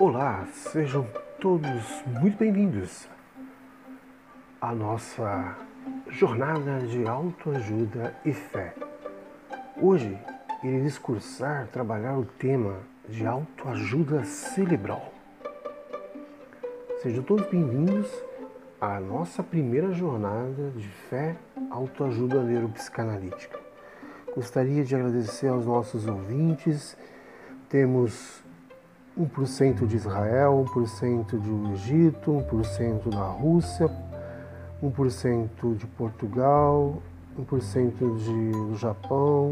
Olá, sejam todos muito bem-vindos à nossa jornada de autoajuda e fé. Hoje irei discursar, trabalhar o tema de autoajuda cerebral. Sejam todos bem-vindos à nossa primeira jornada de fé, autoajuda neuropsicanalítica. Gostaria de agradecer aos nossos ouvintes. Temos 1% de Israel, 1% do Egito, 1% da Rússia, 1% de Portugal, 1% de, do Japão,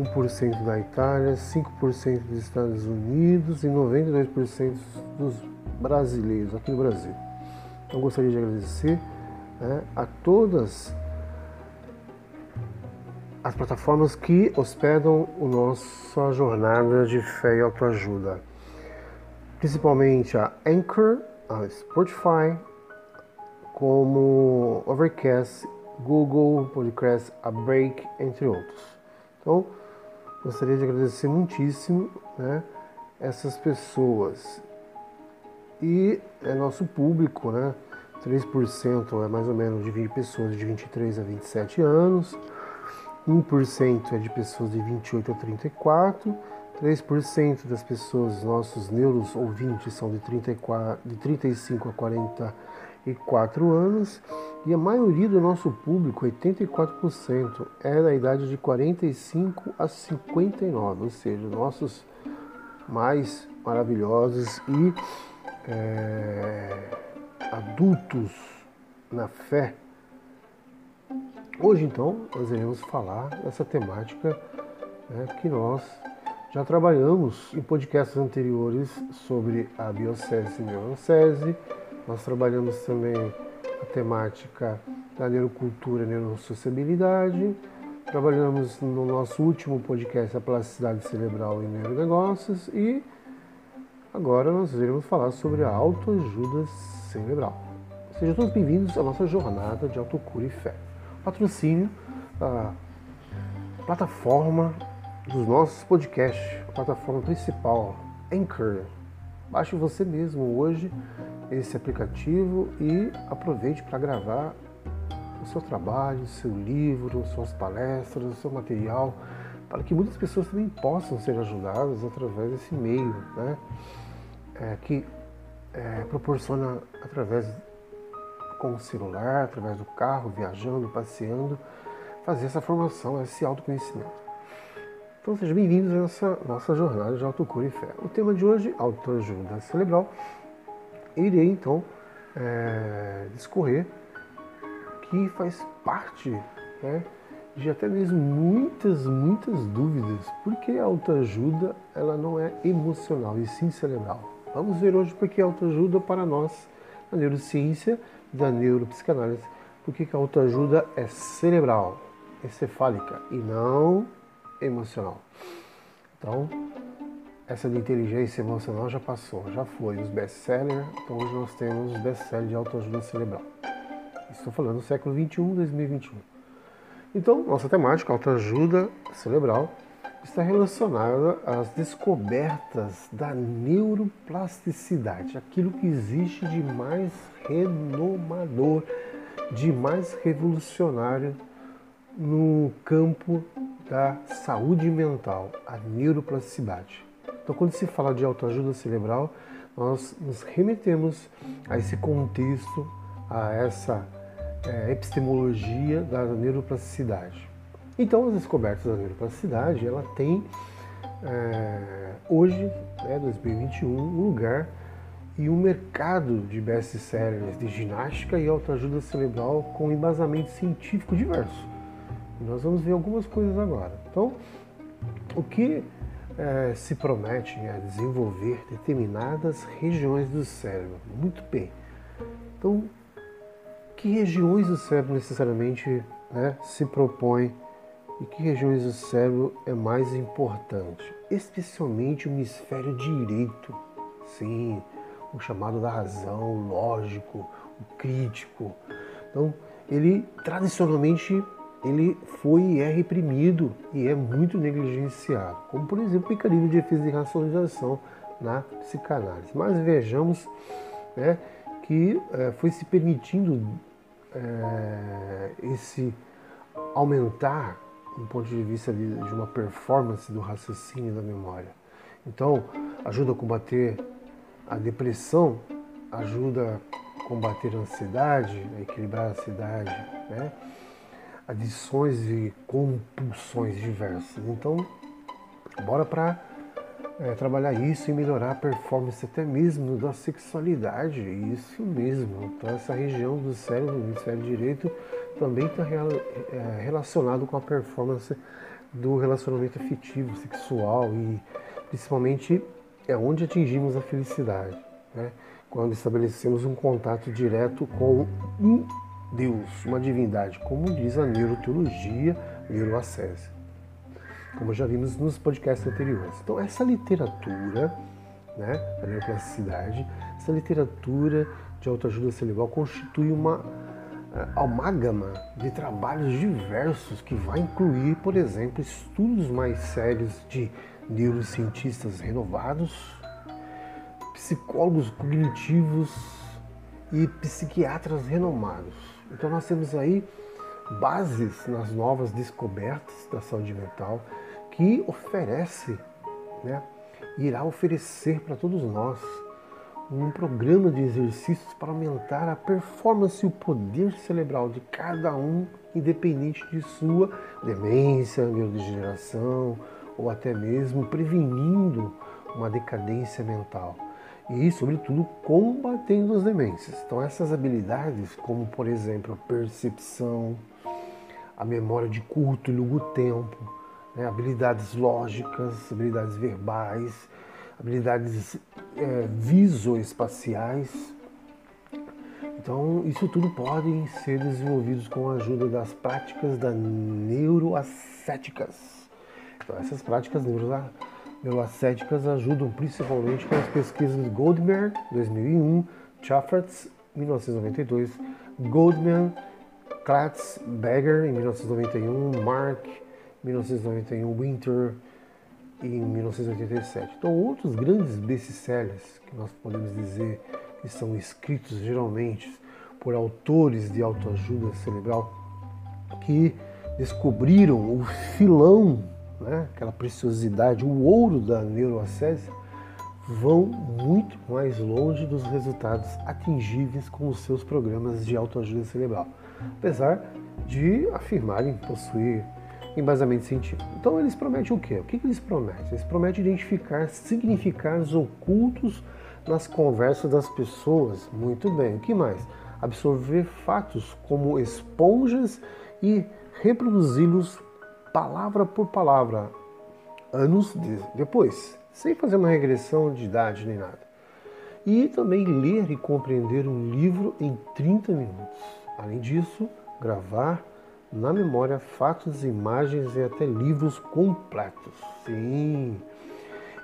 1% da Itália, 5% dos Estados Unidos e 92% dos brasileiros aqui no Brasil. Então gostaria de agradecer né, a todas as plataformas que hospedam a nossa jornada de fé e autoajuda principalmente a Anchor, a Spotify, como Overcast, Google Podcast, a Break, entre outros. Então, gostaria de agradecer muitíssimo né, essas pessoas. E é nosso público, né? 3% é mais ou menos de 20 pessoas de 23 a 27 anos, 1% é de pessoas de 28 a 34 3% das pessoas, nossos neuros ouvintes, são de, 34, de 35 a 44 anos e a maioria do nosso público, 84%, é da idade de 45 a 59, ou seja, nossos mais maravilhosos e é, adultos na fé. Hoje, então, nós iremos falar dessa temática né, que nós já trabalhamos em podcasts anteriores sobre a biocese e neurocese. Nós trabalhamos também a temática da neurocultura e neurosociabilidade. Trabalhamos no nosso último podcast a plasticidade cerebral e neuronegócios e agora nós iremos falar sobre a autoajuda cerebral. Sejam todos bem-vindos à nossa jornada de autocura e fé. Patrocínio da plataforma dos nossos podcasts, plataforma principal, Anchor. Baixe você mesmo hoje esse aplicativo e aproveite para gravar o seu trabalho, o seu livro, suas palestras, o seu material, para que muitas pessoas também possam ser ajudadas através desse meio, né? É, que é, proporciona através com o celular, através do carro, viajando, passeando, fazer essa formação, esse autoconhecimento. Então sejam bem-vindos a essa nossa jornada de autocura e fé. O tema de hoje, autoajuda cerebral. Irei então é, discorrer que faz parte né, de até mesmo muitas, muitas dúvidas, porque a autoajuda ela não é emocional e sim cerebral. Vamos ver hoje porque a autoajuda para nós, a neurociência da neuropsicanálise, porque a autoajuda é cerebral, é cefálica e não emocional. Então, essa de inteligência emocional já passou, já foi os best-sellers, então hoje nós temos os best-sellers de autoajuda cerebral. Estou falando do século 21, 2021. Então, nossa temática, autoajuda cerebral, está relacionada às descobertas da neuroplasticidade, aquilo que existe de mais renomador, de mais revolucionário no campo da saúde mental, a neuroplasticidade. Então, quando se fala de autoajuda cerebral, nós nos remetemos a esse contexto, a essa é, epistemologia da neuroplasticidade. Então, as descobertas da neuroplasticidade, ela tem é, hoje, né, 2021, um lugar e um mercado de best-sellers de ginástica e autoajuda cerebral com embasamento científico diverso. Nós vamos ver algumas coisas agora. Então, o que é, se promete é desenvolver determinadas regiões do cérebro. Muito bem. Então, que regiões do cérebro necessariamente né, se propõe e que regiões do cérebro é mais importante? Especialmente o hemisfério direito. Sim, o chamado da razão, o lógico, o crítico. Então, ele tradicionalmente ele foi e é reprimido e é muito negligenciado, como por exemplo o mecanismo de defesa e racionalização na psicanálise. Mas vejamos né, que é, foi se permitindo é, esse aumentar um ponto de vista de, de uma performance do raciocínio e da memória. Então, ajuda a combater a depressão, ajuda a combater a ansiedade, a equilibrar a ansiedade, né? Adições e compulsões diversas. Então, bora para é, trabalhar isso e melhorar a performance até mesmo da sexualidade. Isso mesmo. Então, essa região do cérebro, do hemisfério direito, também está é, relacionado com a performance do relacionamento afetivo, sexual e principalmente é onde atingimos a felicidade, né? quando estabelecemos um contato direto com um Deus, uma divindade, como diz a neuroteologia, neuroacese, como já vimos nos podcasts anteriores. Então, essa literatura né, da neuroplasticidade, essa literatura de autoajuda cerebral constitui uma uh, amálgama de trabalhos diversos que vai incluir, por exemplo, estudos mais sérios de neurocientistas renovados, psicólogos cognitivos e psiquiatras renomados. Então nós temos aí bases nas novas descobertas da saúde mental que oferece, né, irá oferecer para todos nós um programa de exercícios para aumentar a performance e o poder cerebral de cada um, independente de sua demência, neurodegeneração ou até mesmo prevenindo uma decadência mental e, sobretudo, combatendo as demências. Então, essas habilidades, como por exemplo a percepção, a memória de curto e longo tempo, né, habilidades lógicas, habilidades verbais, habilidades é, visoespaciais. Então, isso tudo podem ser desenvolvidos com a ajuda das práticas da neuroascéticas. Então, essas práticas neuroascéticas neuroascéticas ajudam principalmente com as pesquisas de Goldmer, 2001, Chaffetz, 1992, Goldman, Klatz, Berger, em 1991, Mark, 1991, Winter, em 1987. Então, outros grandes best-sellers que nós podemos dizer que são escritos geralmente por autores de autoajuda cerebral que descobriram o filão né, aquela preciosidade, o ouro da neuroacese, vão muito mais longe dos resultados atingíveis com os seus programas de autoajuda cerebral, apesar de afirmarem possuir embasamento científico. Então eles prometem o quê? O que eles prometem? Eles prometem identificar significados ocultos nas conversas das pessoas. Muito bem. O que mais? Absorver fatos como esponjas e reproduzi-los palavra por palavra, anos depois, sem fazer uma regressão de idade nem nada. E também ler e compreender um livro em 30 minutos. Além disso, gravar na memória fatos, imagens e até livros completos. Sim,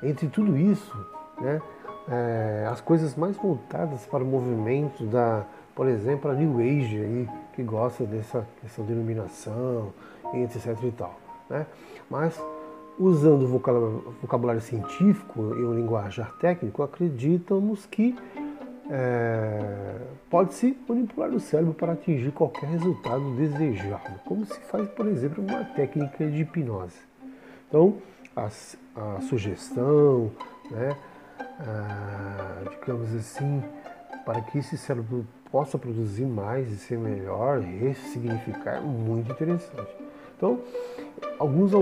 entre tudo isso, né, é, as coisas mais voltadas para o movimento da, por exemplo, a New Age aí, que gosta dessa questão de iluminação, etc e tal. Né? Mas, usando o vocabulário científico e o linguajar técnico, acreditamos que é, pode-se manipular o cérebro para atingir qualquer resultado desejado, como se faz, por exemplo, uma técnica de hipnose. Então, a, a sugestão, né, a, digamos assim, para que esse cérebro possa produzir mais e ser melhor, ressignificar, é muito interessante. Então, alguns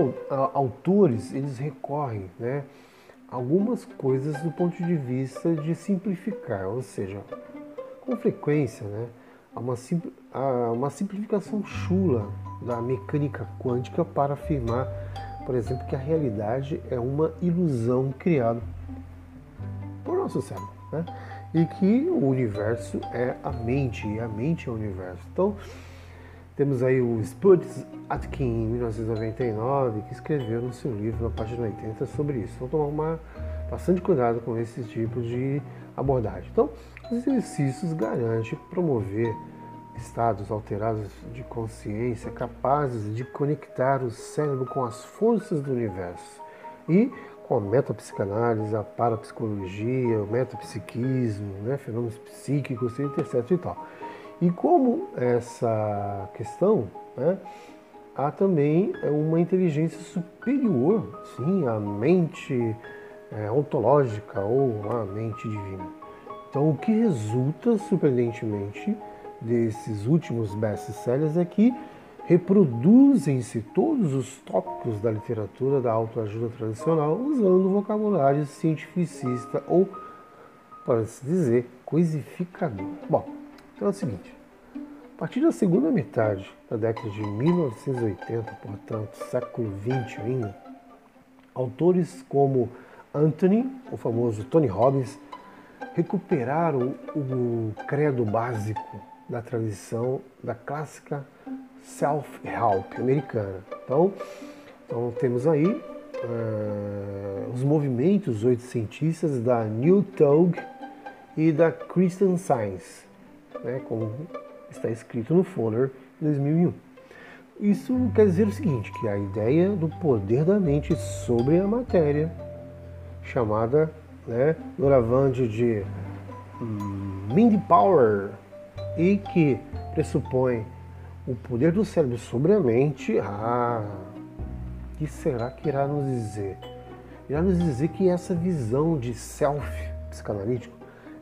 autores eles recorrem, né, algumas coisas do ponto de vista de simplificar, ou seja, com frequência, né, há uma, há uma simplificação chula da mecânica quântica para afirmar, por exemplo, que a realidade é uma ilusão criada por nosso cérebro, né? E que o universo é a mente e a mente é o universo. Então, temos aí o Spuds Atkin, em 1999, que escreveu no seu livro, na página 80, sobre isso. Então, tomar uma, bastante cuidado com esses tipos de abordagem. Então, os exercícios garantem promover estados alterados de consciência capazes de conectar o cérebro com as forças do universo e com a metapsicanálise, a parapsicologia, o metapsiquismo, né, fenômenos psíquicos, etc. e tal. E como essa questão, né, há também uma inteligência superior, sim, à mente é, ontológica ou à mente divina. Então, o que resulta, surpreendentemente, desses últimos best-sellers é que reproduzem-se todos os tópicos da literatura da autoajuda tradicional usando vocabulário cientificista ou, pode-se dizer, coisificador. Bom, então é o seguinte. A partir da segunda metade da década de 1980, portanto, século XX ainda, autores como Anthony, o famoso Tony Robbins, recuperaram o credo básico da tradição da clássica self-help americana. Então, então temos aí uh, os movimentos oitocentistas da New Thought e da Christian Science, né, como está escrito no Fuller em 2001. Isso quer dizer o seguinte, que a ideia do poder da mente sobre a matéria, chamada né, doravante de hum, Mind Power, e que pressupõe o poder do cérebro sobre a mente, ah, que será que irá nos dizer? Irá nos dizer que essa visão de self psicanalítico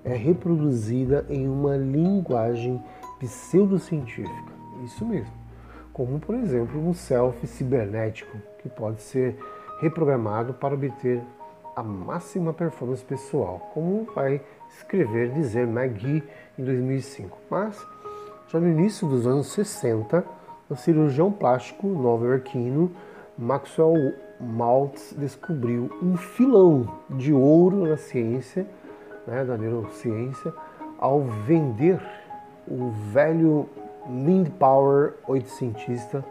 é reproduzida em uma linguagem pseudocientífica. Isso mesmo. Como, por exemplo, um self cibernético que pode ser reprogramado para obter a máxima performance pessoal, como vai escrever dizer McGee em 2005. Mas já no início dos anos 60, o cirurgião plástico nova-iorquino Maxwell Maltz descobriu um filão de ouro na ciência, né, da neurociência, ao vender o velho Mind Power oitocentista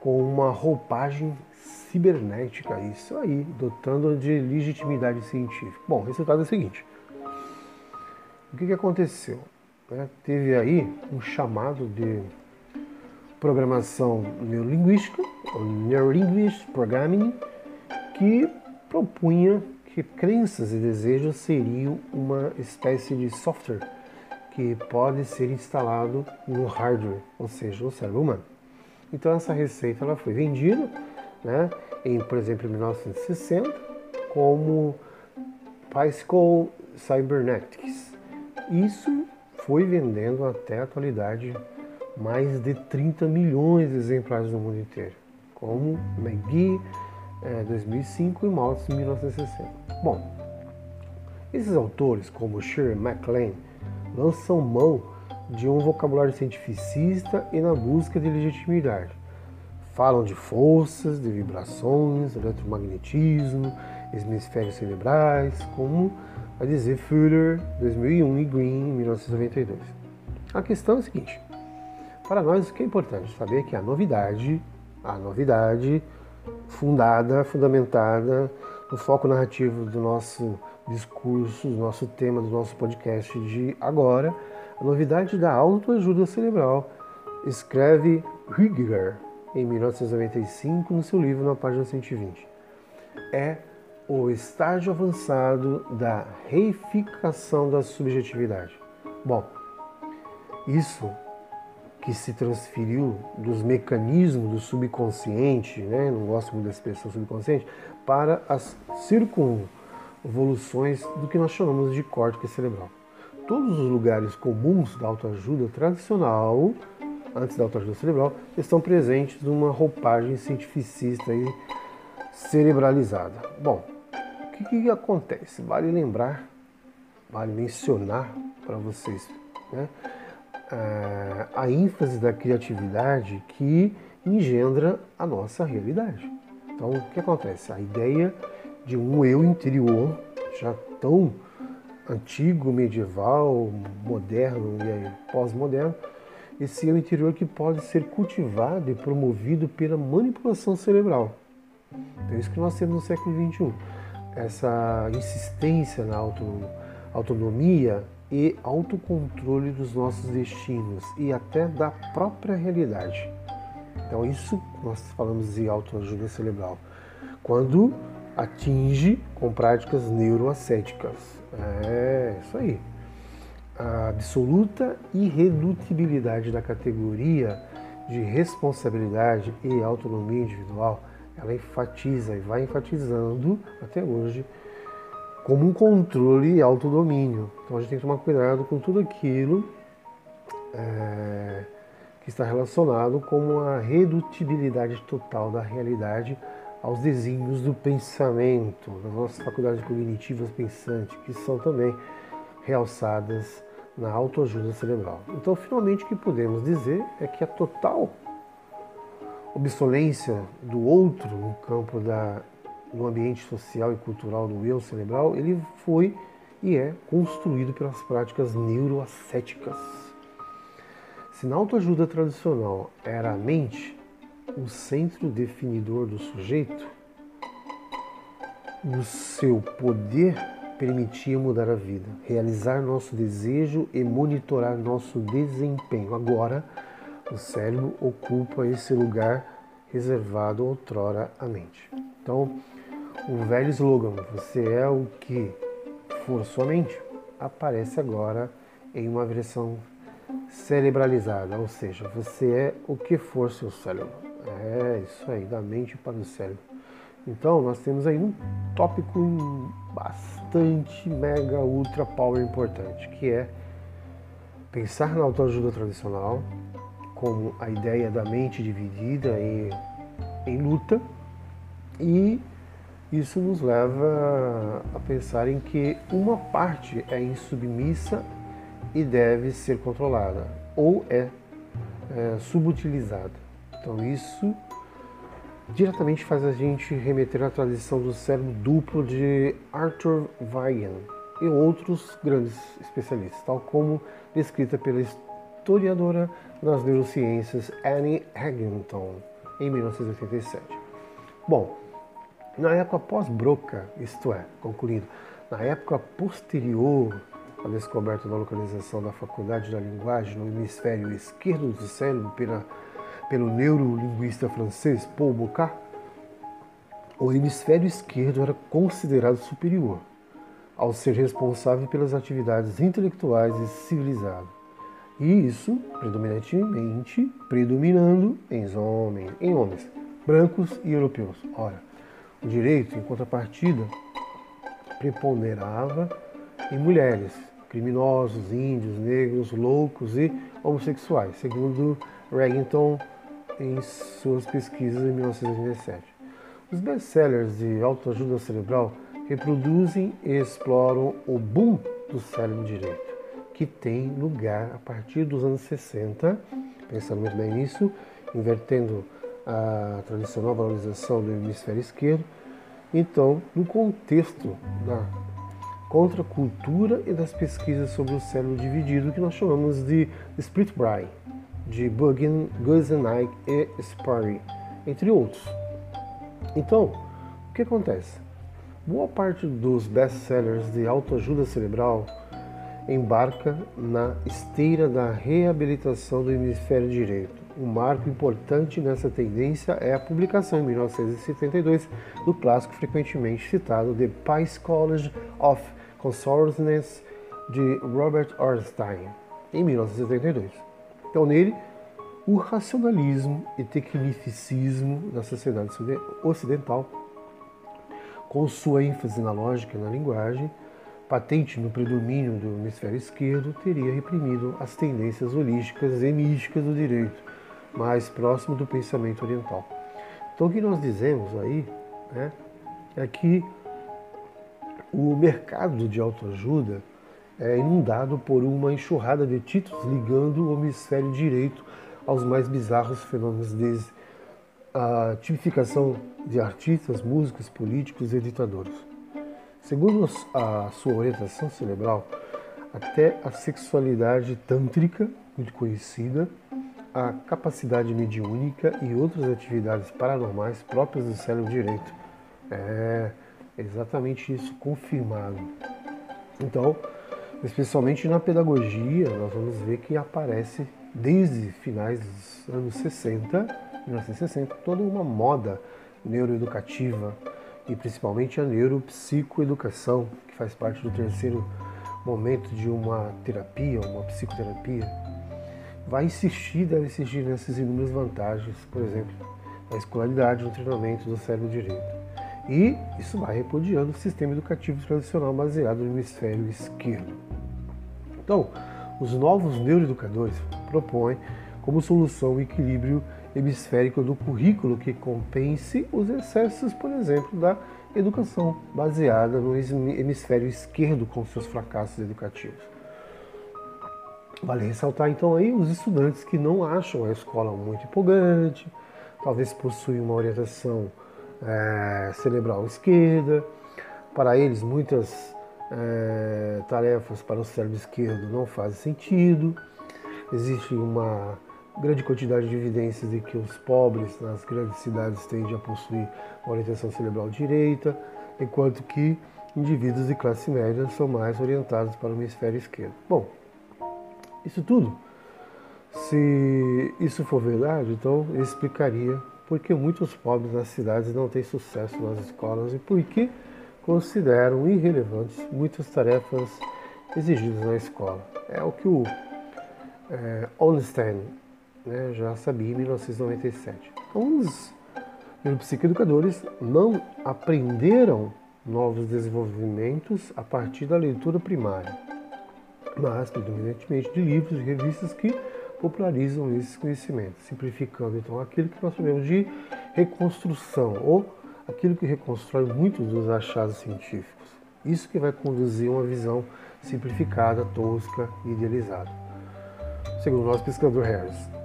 com uma roupagem cibernética, isso aí, dotando de legitimidade científica. Bom, o resultado é o seguinte: o que, que aconteceu? Né, teve aí um chamado de programação neurolinguística, ou Neurolinguist Programming, que propunha que crenças e desejos seriam uma espécie de software que pode ser instalado no hardware, ou seja, no cérebro humano. Então essa receita ela foi vendida, né, em, por exemplo, em 1960, como Bicycle Cybernetics. Isso foi vendendo até a atualidade mais de 30 milhões de exemplares no mundo inteiro, como McGee é, 2005 e Maltz 1960. Bom, esses autores, como Shirley MacLaine, lançam mão de um vocabulário cientificista e na busca de legitimidade. Falam de forças, de vibrações, eletromagnetismo, hemisférios cerebrais, como a dizer Fuller 2001 e Green 1992. A questão é a seguinte: para nós o que é importante saber é que a novidade, a novidade fundada, fundamentada no foco narrativo do nosso discurso, do nosso tema do nosso podcast de agora, a novidade da autoajuda cerebral, escreve Rüdiger em 1995 no seu livro na página 120. É o estágio avançado da reificação da subjetividade. Bom, isso que se transferiu dos mecanismos do subconsciente, né? não gosto muito da expressão subconsciente, para as circunvoluções do que nós chamamos de córtex cerebral. Todos os lugares comuns da autoajuda tradicional, antes da autoajuda cerebral, estão presentes numa roupagem cientificista e cerebralizada. Bom, que, que acontece? Vale lembrar, vale mencionar para vocês né, é, a ênfase da criatividade que engendra a nossa realidade. Então, o que acontece? A ideia de um eu interior já tão antigo, medieval, moderno e pós-moderno, esse eu interior que pode ser cultivado e promovido pela manipulação cerebral. Então, é isso que nós temos no século XXI essa insistência na autonomia e autocontrole dos nossos destinos e até da própria realidade. Então, isso nós falamos de autoajuda cerebral. Quando atinge com práticas neuroascéticas. É isso aí. A absoluta irredutibilidade da categoria de responsabilidade e autonomia individual, ela enfatiza e vai enfatizando até hoje como um controle e autodomínio. Então a gente tem que tomar cuidado com tudo aquilo é, que está relacionado com a redutibilidade total da realidade aos desígnios do pensamento, das nossas faculdades cognitivas pensantes, que são também realçadas na autoajuda cerebral. Então, finalmente, o que podemos dizer é que a total obsolência do outro no campo da, do ambiente social e cultural do eu cerebral, ele foi e é construído pelas práticas neuroascéticas. Se na autoajuda tradicional era a mente o centro definidor do sujeito, o seu poder permitia mudar a vida, realizar nosso desejo e monitorar nosso desempenho. Agora, o cérebro ocupa esse lugar reservado outrora à mente. Então, o velho slogan, você é o que for sua mente, aparece agora em uma versão cerebralizada, ou seja, você é o que for seu cérebro. É isso aí, da mente para o cérebro. Então, nós temos aí um tópico bastante mega ultra power importante, que é pensar na autoajuda tradicional como a ideia da mente dividida em, em luta e isso nos leva a pensar em que uma parte é insubmissa e deve ser controlada ou é, é subutilizada. Então isso diretamente faz a gente remeter à tradição do cérebro duplo de Arthur Weigand e outros grandes especialistas, tal como descrita pela historiadora das neurociências Annie Haginton em 1987. Bom, na época pós-Broca, isto é, concluindo, na época posterior à descoberta da localização da faculdade da linguagem no hemisfério esquerdo do cérebro pela pelo neurolinguista francês Paul Bocard, o hemisfério esquerdo era considerado superior, ao ser responsável pelas atividades intelectuais e civilizado. E isso predominantemente predominando em homens, em homens brancos e europeus. Ora, o direito, em contrapartida, preponderava em mulheres, criminosos, índios, negros, loucos e homossexuais, segundo Reginton em suas pesquisas em 1997. Os best-sellers de autoajuda cerebral reproduzem e exploram o boom do cérebro direito, que tem lugar a partir dos anos 60, pensando muito bem nisso, invertendo a tradicional valorização do hemisfério esquerdo. Então, no contexto da contracultura e das pesquisas sobre o cérebro dividido, que nós chamamos de split brain, de Bugin, Guzenaik e Sparry, entre outros. Então, o que acontece? Boa parte dos best-sellers de autoajuda cerebral embarca na esteira da reabilitação do hemisfério direito. Um marco importante nessa tendência é a publicação em 1972 do clássico frequentemente citado The Psychology of Consciousness de Robert Ornstein, em 1972. Então, nele, o racionalismo e tecnicismo da sociedade ocidental, com sua ênfase na lógica e na linguagem, patente no predomínio do hemisfério esquerdo, teria reprimido as tendências holísticas e místicas do direito, mais próximo do pensamento oriental. Então, o que nós dizemos aí né, é que o mercado de autoajuda é inundado por uma enxurrada de títulos ligando o hemisfério direito aos mais bizarros fenômenos desde a tipificação de artistas, músicos, políticos e ditadores. Segundo a sua orientação cerebral, até a sexualidade tântrica, muito conhecida, a capacidade mediúnica e outras atividades paranormais próprias do cérebro direito. É exatamente isso confirmado. Então, especialmente na pedagogia, nós vamos ver que aparece desde finais dos anos 60, 1960, toda uma moda neuroeducativa e principalmente a neuropsicoeducação, que faz parte do terceiro momento de uma terapia, uma psicoterapia, vai insistir, deve insistir nessas inúmeras vantagens, por exemplo, na escolaridade, no treinamento do cérebro direito. E isso vai repudiando o sistema educativo tradicional baseado no hemisfério esquerdo. Então, os novos neuroeducadores propõem como solução o equilíbrio hemisférico do currículo que compense os excessos, por exemplo, da educação baseada no hemisfério esquerdo com seus fracassos educativos. Vale ressaltar então aí os estudantes que não acham a escola muito empolgante, talvez possuem uma orientação é, cerebral esquerda. Para eles, muitas é, tarefas para o cérebro esquerdo não fazem sentido. Existe uma grande quantidade de evidências de que os pobres nas grandes cidades tendem a possuir uma orientação cerebral direita, enquanto que indivíduos de classe média são mais orientados para o hemisfério esquerdo. Bom, isso tudo, se isso for verdade, então explicaria por que muitos pobres nas cidades não têm sucesso nas escolas e por que consideram irrelevantes muitas tarefas exigidas na escola. É o que o é, Onstein né, já sabia em 1997. Os neuropsicoeducadores não aprenderam novos desenvolvimentos a partir da leitura primária, mas predominantemente de livros e revistas que popularizam esses conhecimentos, simplificando então aquilo que nós chamamos de reconstrução ou aquilo que reconstrói muitos dos achados científicos. Isso que vai conduzir uma visão simplificada, tosca e idealizada. Segundo o nosso pesquisador Harris,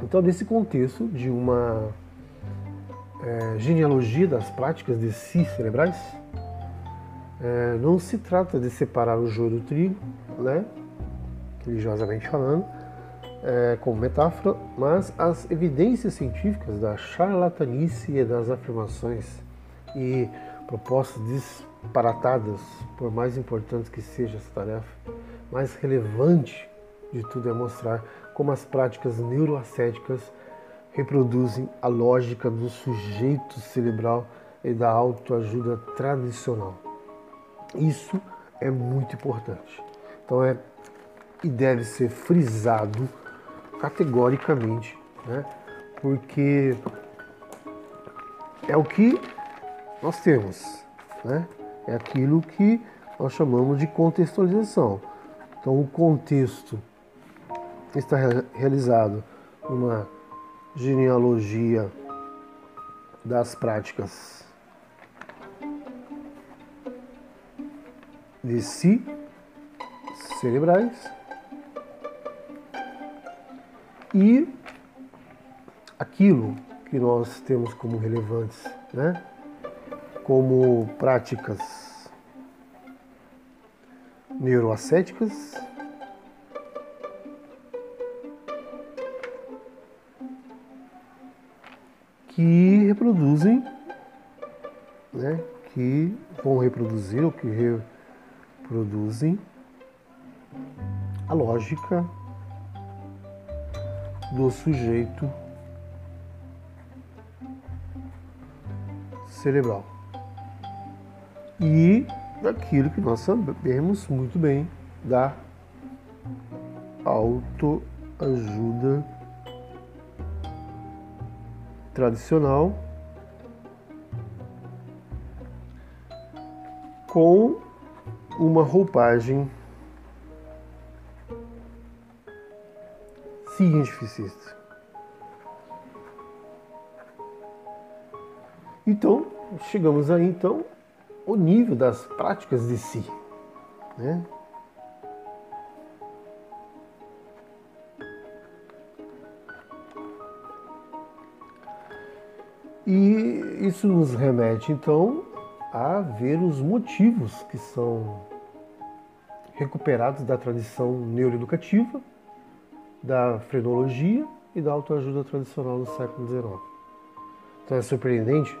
então, nesse contexto de uma é, genealogia das práticas de si cerebrais, é, não se trata de separar o joio do trigo, né, religiosamente falando, é, como metáfora, mas as evidências científicas da charlatanice e das afirmações e propostas disparatadas, por mais importantes que seja essa tarefa, mais relevante de tudo é mostrar como as práticas neuroascéticas reproduzem a lógica do sujeito cerebral e da autoajuda tradicional. Isso é muito importante. Então é e deve ser frisado categoricamente, né? porque é o que nós temos, né? é aquilo que nós chamamos de contextualização. Então, o contexto está realizado uma genealogia das práticas de si cerebrais e aquilo que nós temos como relevantes, né? como práticas neuroascéticas que reproduzem, né, que vão reproduzir ou que reproduzem a lógica do sujeito cerebral. E daquilo que nós sabemos muito bem da autoajuda tradicional com uma roupagem cientificista. Então, chegamos aí então ao nível das práticas de si, né? E isso nos remete então a ver os motivos que são recuperados da tradição neuroeducativa, da frenologia e da autoajuda tradicional do século XIX. Então é surpreendente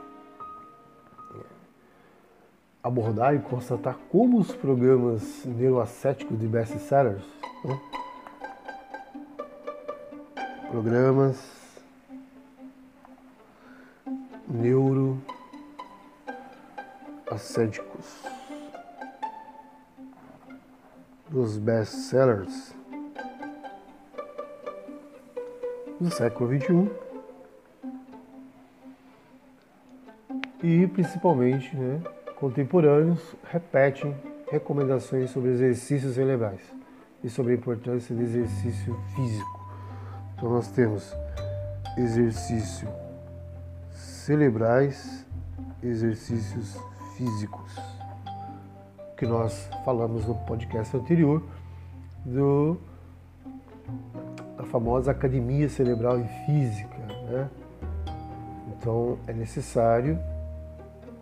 abordar e constatar como os programas neuroascéticos de best-sellers, né? programas neuro ascéticos, dos best-sellers do século XXI e principalmente né, contemporâneos repetem recomendações sobre exercícios cerebrais e sobre a importância do exercício físico. Então nós temos exercício cerebrais, exercícios físicos, que nós falamos no podcast anterior do famosa academia cerebral e física, né? Então é necessário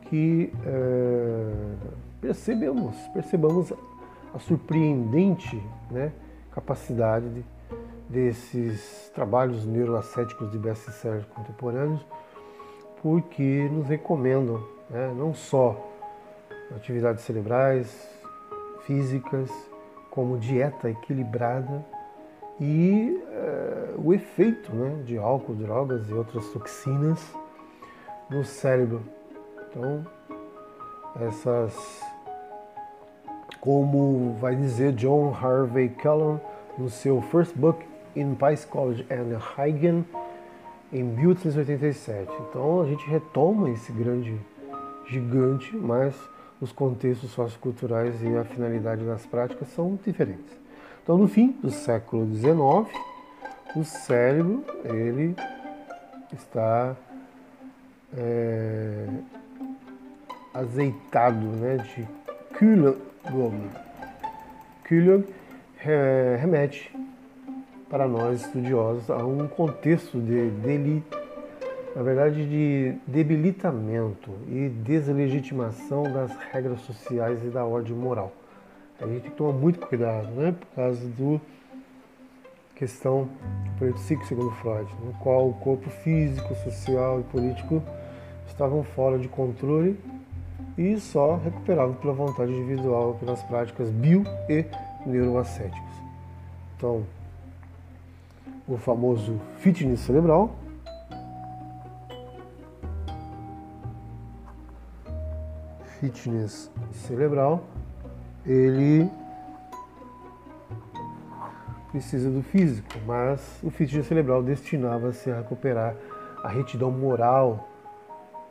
que é, percebemos, percebamos a surpreendente né, capacidade de, desses trabalhos neuroascéticos de best-sellers contemporâneos, porque nos recomendam né, não só atividades cerebrais, físicas, como dieta equilibrada e é, o efeito né, de álcool, drogas e outras toxinas no cérebro. Então, essas, como vai dizer John Harvey Kellogg no seu first book in College and Hagen em 1887. Então a gente retoma esse grande gigante, mas os contextos socioculturais e a finalidade das práticas são diferentes. Então no fim do século XIX, o cérebro ele está é, azeitado né, de Kühlung. Kühlung remete para nós estudiosos a um contexto de deli, na verdade de debilitamento e deslegitimação das regras sociais e da ordem moral. A gente tem que tomar muito cuidado, né, por causa do questão do psico segundo Freud, no qual o corpo físico, social e político estavam fora de controle e só recuperável pela vontade individual pelas práticas bio e neuroascéticas. Então, o famoso fitness cerebral fitness cerebral, ele precisa do físico, mas o fitness cerebral destinava-se a recuperar a retidão moral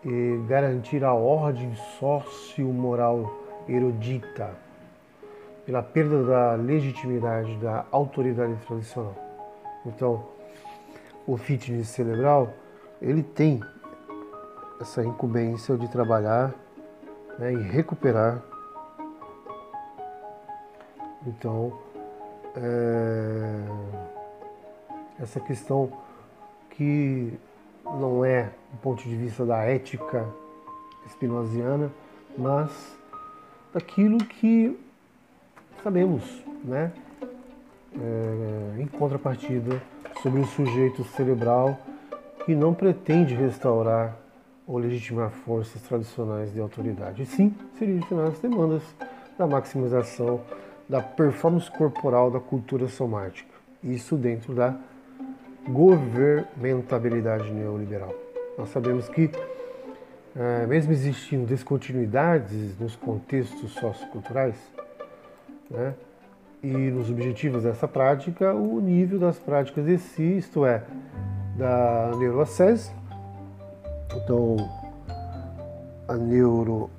e garantir a ordem sócio-moral erudita pela perda da legitimidade da autoridade tradicional. Então, o fitness cerebral, ele tem essa incumbência de trabalhar né, e recuperar. Então, é, essa questão que não é do ponto de vista da ética espinosiana, mas daquilo que sabemos, né? É, em contrapartida sobre o sujeito cerebral que não pretende restaurar ou legitimar forças tradicionais de autoridade, e sim se dirigir às demandas da maximização da performance corporal da cultura somática. Isso dentro da governmentabilidade neoliberal. Nós sabemos que, é, mesmo existindo descontinuidades nos contextos socioculturais né, e nos objetivos dessa prática, o nível das práticas em si, isto é, da neuroacese, então a neuroacese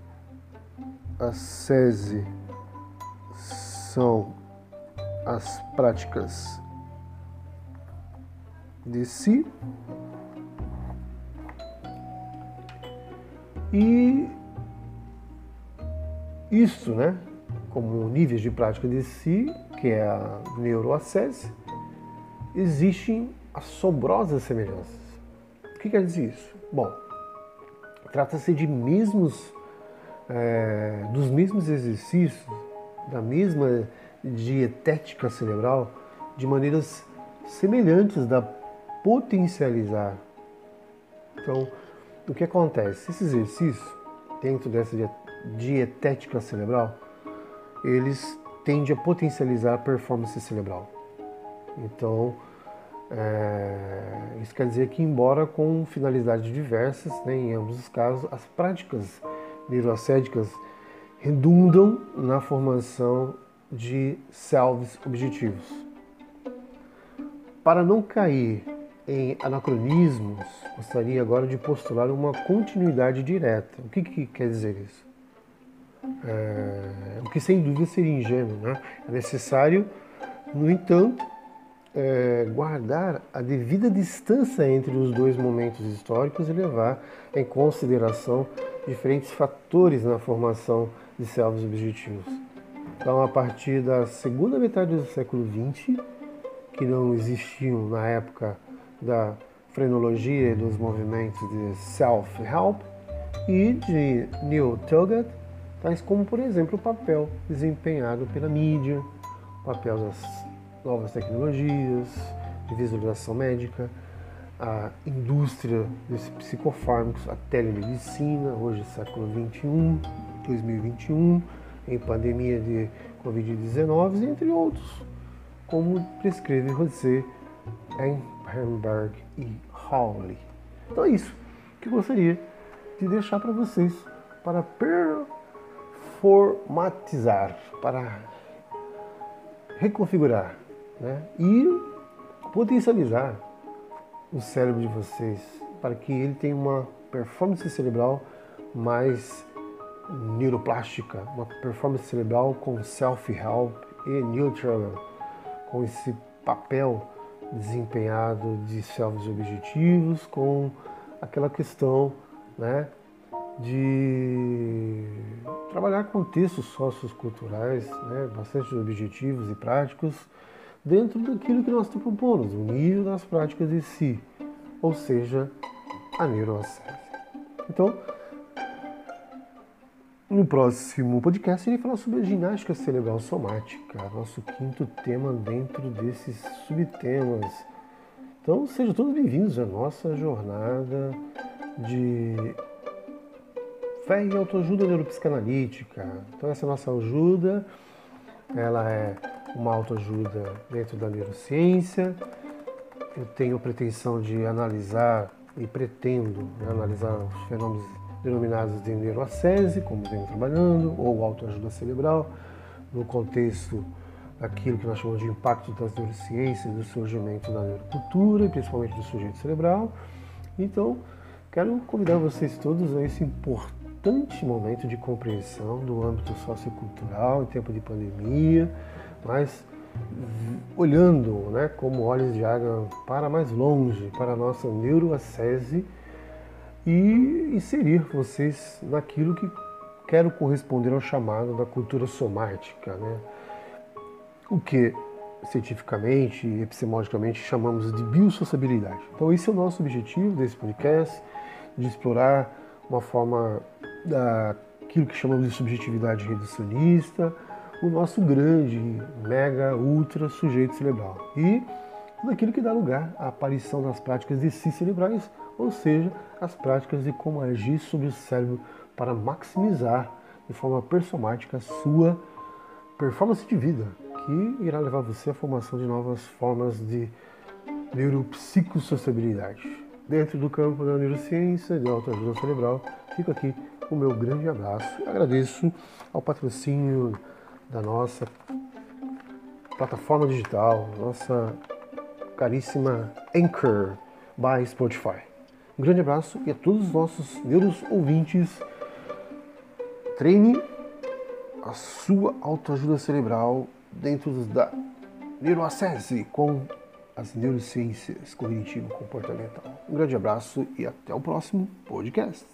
são as práticas de si. E isso, né, como níveis de prática de si, que é a neuroacese, existem assombrosas semelhanças. O que quer dizer isso? Bom, trata-se de mesmos, é, dos mesmos exercícios, da mesma dietética cerebral, de maneiras semelhantes da potencializar. Então, o que acontece? Esse exercício, dentro dessa dietética cerebral, eles tendem a potencializar a performance cerebral. Então, é, isso quer dizer que, embora com finalidades diversas, né, em ambos os casos, as práticas neuroascéticas redundam na formação de selves objetivos. Para não cair em anacronismos, gostaria agora de postular uma continuidade direta. O que, que quer dizer isso? É, o que sem dúvida seria ingênuo. Né? É necessário, no entanto, é, guardar a devida distância entre os dois momentos históricos e levar em consideração diferentes fatores na formação de selvos objetivos. Então, a partir da segunda metade do século XX, que não existiam na época da frenologia e dos movimentos de self-help, e de Neil Tugget, tais como, por exemplo, o papel desempenhado pela mídia, o papel das novas tecnologias de visualização médica, a indústria dos psicofármacos, a telemedicina, hoje século 21, 2021, em pandemia de Covid-19, entre outros, como prescreve José Ehrenberg e Hawley. Então é isso que eu gostaria de deixar para vocês para performatizar, para reconfigurar né? e potencializar o cérebro de vocês para que ele tenha uma performance cerebral mais neuroplástica, uma performance cerebral com self-help e neutral, com esse papel desempenhado de selvos objetivos, com aquela questão né, de trabalhar com textos socioculturais né, bastante objetivos e práticos dentro daquilo que nós estamos propondo, o nível das práticas de si, ou seja, a neuroascese. Então, no próximo podcast, irei falar sobre a ginástica cerebral somática, nosso quinto tema dentro desses subtemas. Então, sejam todos bem-vindos à nossa jornada de fé e autoajuda neuropsicanalítica. Então, essa nossa ajuda, ela é uma autoajuda dentro da neurociência. Eu tenho pretensão de analisar e pretendo né, analisar os fenômenos denominados de neuroacese, como venho trabalhando, ou autoajuda cerebral, no contexto daquilo que nós chamamos de impacto das neurociências, do surgimento da neurocultura, e principalmente do sujeito cerebral. Então, quero convidar vocês todos a esse importante momento de compreensão do âmbito sociocultural em tempo de pandemia, mas olhando né, como olhos de água para mais longe, para a nossa neuroacese e inserir vocês naquilo que quero corresponder ao chamado da cultura somática, né? o que cientificamente e epistemologicamente chamamos de biosociabilidade. Então esse é o nosso objetivo desse podcast, de explorar uma forma daquilo que chamamos de subjetividade reducionista, o nosso grande, mega, ultra sujeito cerebral. E tudo aquilo que dá lugar à aparição das práticas de si cerebrais, ou seja, as práticas de como agir sobre o cérebro para maximizar de forma persomática a sua performance de vida, que irá levar você à formação de novas formas de neuropsicossociabilidade. Dentro do campo da neurociência e da autoajuda cerebral, fico aqui o meu grande abraço e agradeço ao patrocínio da nossa plataforma digital, nossa caríssima Anchor by Spotify. Um grande abraço e a todos os nossos neuros ouvintes. Treine a sua autoajuda cerebral dentro da neuroacesse com as neurociências cognitivo-comportamental. Um grande abraço e até o próximo podcast.